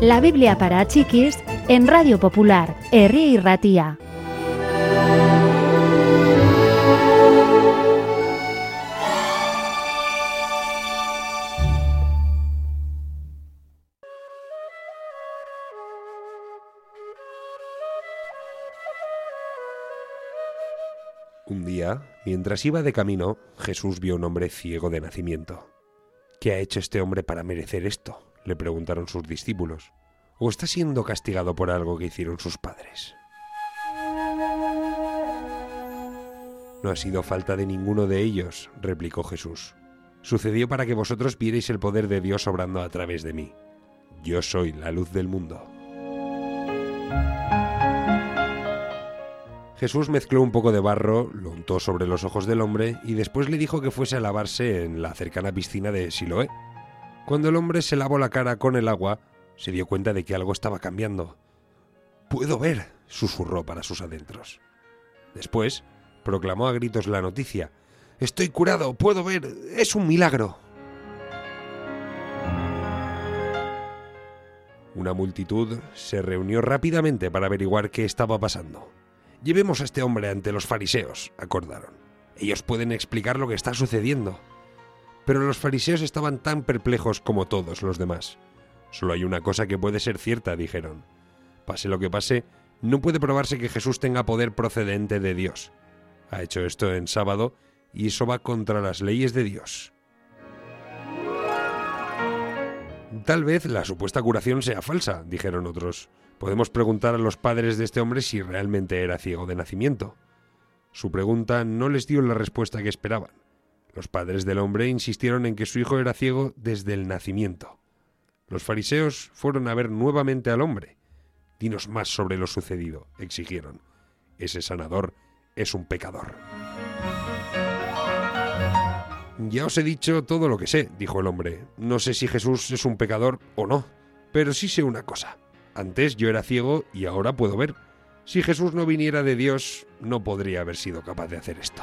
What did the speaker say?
La Biblia para chiquis en Radio Popular, Herri y Ratía. Un día, mientras iba de camino, Jesús vio un hombre ciego de nacimiento. ¿Qué ha hecho este hombre para merecer esto? Le preguntaron sus discípulos. ¿O está siendo castigado por algo que hicieron sus padres? No ha sido falta de ninguno de ellos, replicó Jesús. Sucedió para que vosotros vierais el poder de Dios obrando a través de mí. Yo soy la luz del mundo. Jesús mezcló un poco de barro, lo untó sobre los ojos del hombre y después le dijo que fuese a lavarse en la cercana piscina de Siloé. Cuando el hombre se lavó la cara con el agua, se dio cuenta de que algo estaba cambiando. Puedo ver, susurró para sus adentros. Después, proclamó a gritos la noticia. Estoy curado, puedo ver, es un milagro. Una multitud se reunió rápidamente para averiguar qué estaba pasando. Llevemos a este hombre ante los fariseos, acordaron. Ellos pueden explicar lo que está sucediendo. Pero los fariseos estaban tan perplejos como todos los demás. Solo hay una cosa que puede ser cierta, dijeron. Pase lo que pase, no puede probarse que Jesús tenga poder procedente de Dios. Ha hecho esto en sábado y eso va contra las leyes de Dios. Tal vez la supuesta curación sea falsa, dijeron otros. Podemos preguntar a los padres de este hombre si realmente era ciego de nacimiento. Su pregunta no les dio la respuesta que esperaban. Los padres del hombre insistieron en que su hijo era ciego desde el nacimiento. Los fariseos fueron a ver nuevamente al hombre. Dinos más sobre lo sucedido, exigieron. Ese sanador es un pecador. Ya os he dicho todo lo que sé, dijo el hombre. No sé si Jesús es un pecador o no, pero sí sé una cosa. Antes yo era ciego y ahora puedo ver. Si Jesús no viniera de Dios, no podría haber sido capaz de hacer esto.